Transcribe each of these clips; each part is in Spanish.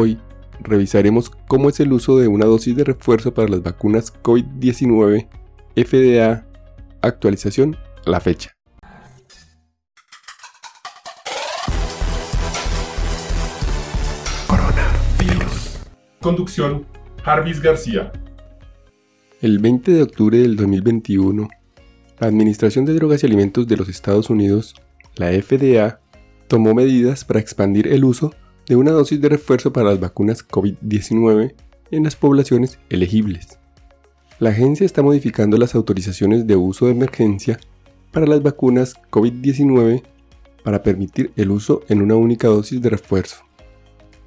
Hoy revisaremos cómo es el uso de una dosis de refuerzo para las vacunas COVID-19, FDA, actualización a la fecha. Coronavirus. Conducción, Jarvis García. El 20 de octubre del 2021, la Administración de Drogas y Alimentos de los Estados Unidos, la FDA, tomó medidas para expandir el uso de una dosis de refuerzo para las vacunas COVID-19 en las poblaciones elegibles. La agencia está modificando las autorizaciones de uso de emergencia para las vacunas COVID-19 para permitir el uso en una única dosis de refuerzo.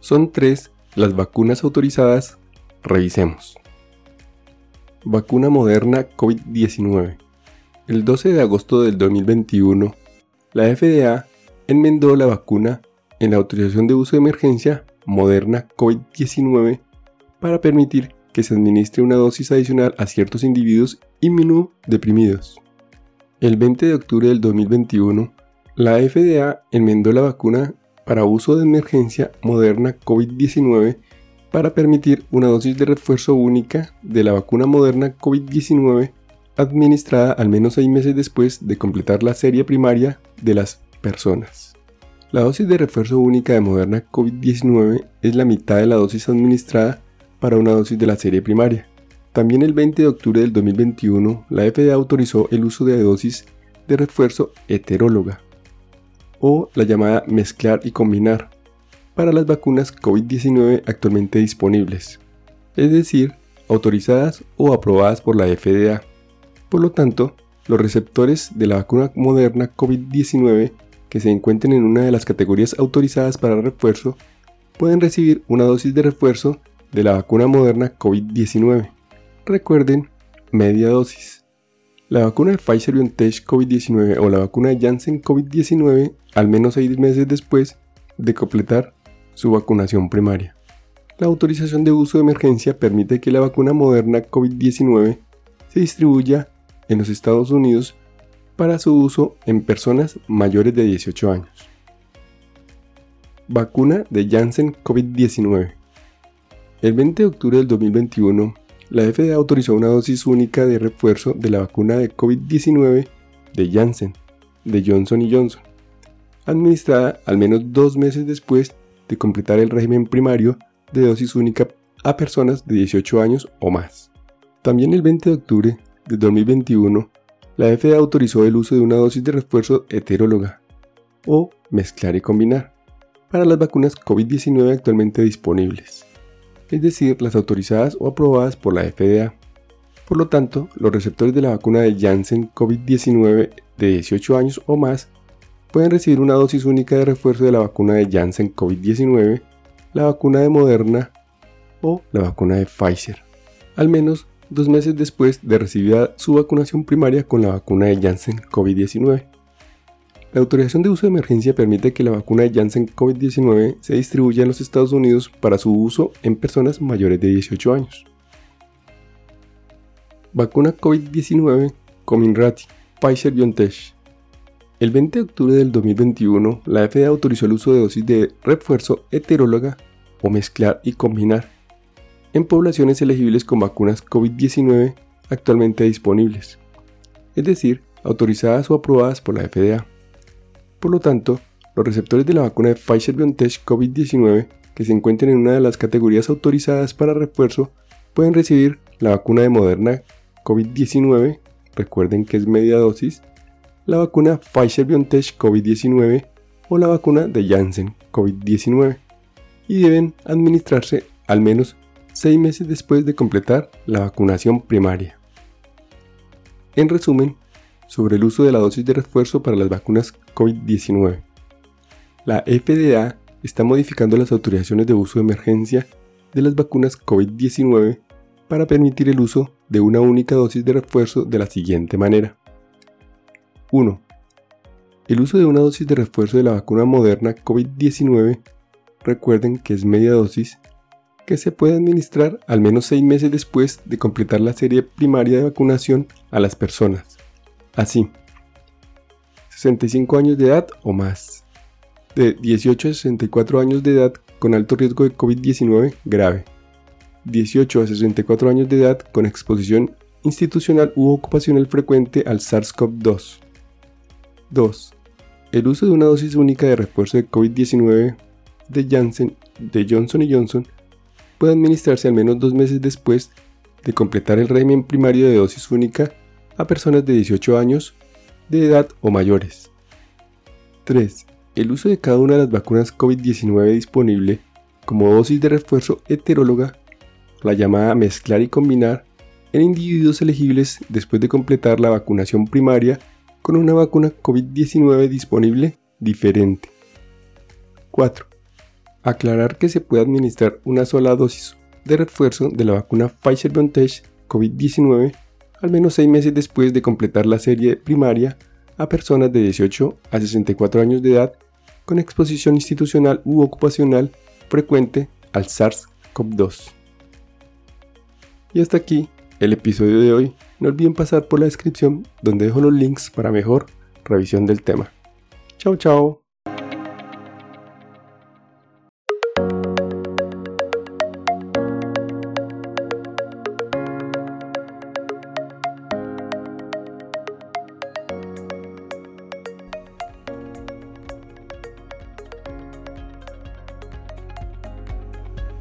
Son tres las vacunas autorizadas. Revisemos. Vacuna moderna COVID-19. El 12 de agosto del 2021, la FDA enmendó la vacuna en la autorización de uso de emergencia Moderna COVID-19 para permitir que se administre una dosis adicional a ciertos individuos inmunodeprimidos. El 20 de octubre del 2021, la FDA enmendó la vacuna para uso de emergencia Moderna COVID-19 para permitir una dosis de refuerzo única de la vacuna Moderna COVID-19 administrada al menos seis meses después de completar la serie primaria de las personas. La dosis de refuerzo única de Moderna COVID-19 es la mitad de la dosis administrada para una dosis de la serie primaria. También el 20 de octubre del 2021, la FDA autorizó el uso de dosis de refuerzo heteróloga, o la llamada mezclar y combinar, para las vacunas COVID-19 actualmente disponibles, es decir, autorizadas o aprobadas por la FDA. Por lo tanto, los receptores de la vacuna moderna COVID-19 que se encuentren en una de las categorías autorizadas para refuerzo pueden recibir una dosis de refuerzo de la vacuna moderna COVID-19. Recuerden, media dosis. La vacuna de Pfizer BioNTech COVID-19 o la vacuna de Janssen COVID-19 al menos seis meses después de completar su vacunación primaria. La autorización de uso de emergencia permite que la vacuna moderna COVID-19 se distribuya en los Estados Unidos para su uso en personas mayores de 18 años. Vacuna de Janssen COVID-19. El 20 de octubre del 2021, la FDA autorizó una dosis única de refuerzo de la vacuna de COVID-19 de Janssen, de Johnson Johnson, administrada al menos dos meses después de completar el régimen primario de dosis única a personas de 18 años o más. También el 20 de octubre de 2021, la FDA autorizó el uso de una dosis de refuerzo heteróloga o mezclar y combinar para las vacunas COVID-19 actualmente disponibles, es decir, las autorizadas o aprobadas por la FDA. Por lo tanto, los receptores de la vacuna de Janssen COVID-19 de 18 años o más pueden recibir una dosis única de refuerzo de la vacuna de Janssen COVID-19, la vacuna de Moderna o la vacuna de Pfizer, al menos dos meses después de recibir su vacunación primaria con la vacuna de Janssen COVID-19. La autorización de uso de emergencia permite que la vacuna de Janssen COVID-19 se distribuya en los Estados Unidos para su uso en personas mayores de 18 años. Vacuna COVID-19 Comirnaty, Pfizer BioNTech. El 20 de octubre del 2021, la FDA autorizó el uso de dosis de refuerzo heteróloga o mezclar y combinar en poblaciones elegibles con vacunas COVID-19 actualmente disponibles, es decir, autorizadas o aprobadas por la FDA. Por lo tanto, los receptores de la vacuna de Pfizer BioNTech COVID-19 que se encuentren en una de las categorías autorizadas para refuerzo pueden recibir la vacuna de Moderna COVID-19, recuerden que es media dosis, la vacuna Pfizer BioNTech COVID-19 o la vacuna de Janssen COVID-19 y deben administrarse al menos seis meses después de completar la vacunación primaria. En resumen, sobre el uso de la dosis de refuerzo para las vacunas COVID-19. La FDA está modificando las autorizaciones de uso de emergencia de las vacunas COVID-19 para permitir el uso de una única dosis de refuerzo de la siguiente manera. 1. El uso de una dosis de refuerzo de la vacuna moderna COVID-19, recuerden que es media dosis, que se puede administrar al menos seis meses después de completar la serie primaria de vacunación a las personas. Así, 65 años de edad o más, de 18 a 64 años de edad con alto riesgo de COVID-19 grave. 18 a 64 años de edad con exposición institucional u ocupacional frecuente al SARS-CoV-2. 2. El uso de una dosis única de refuerzo de COVID-19 de, Janssen, de Johnson Johnson puede administrarse al menos dos meses después de completar el régimen primario de dosis única a personas de 18 años de edad o mayores. 3. El uso de cada una de las vacunas COVID-19 disponible como dosis de refuerzo heteróloga, la llamada mezclar y combinar, en individuos elegibles después de completar la vacunación primaria con una vacuna COVID-19 disponible diferente. 4. Aclarar que se puede administrar una sola dosis de refuerzo de la vacuna Pfizer-BioNTech COVID-19 al menos 6 meses después de completar la serie primaria a personas de 18 a 64 años de edad con exposición institucional u ocupacional frecuente al SARS-CoV-2. Y hasta aquí el episodio de hoy. No olviden pasar por la descripción donde dejo los links para mejor revisión del tema. Chao, chao.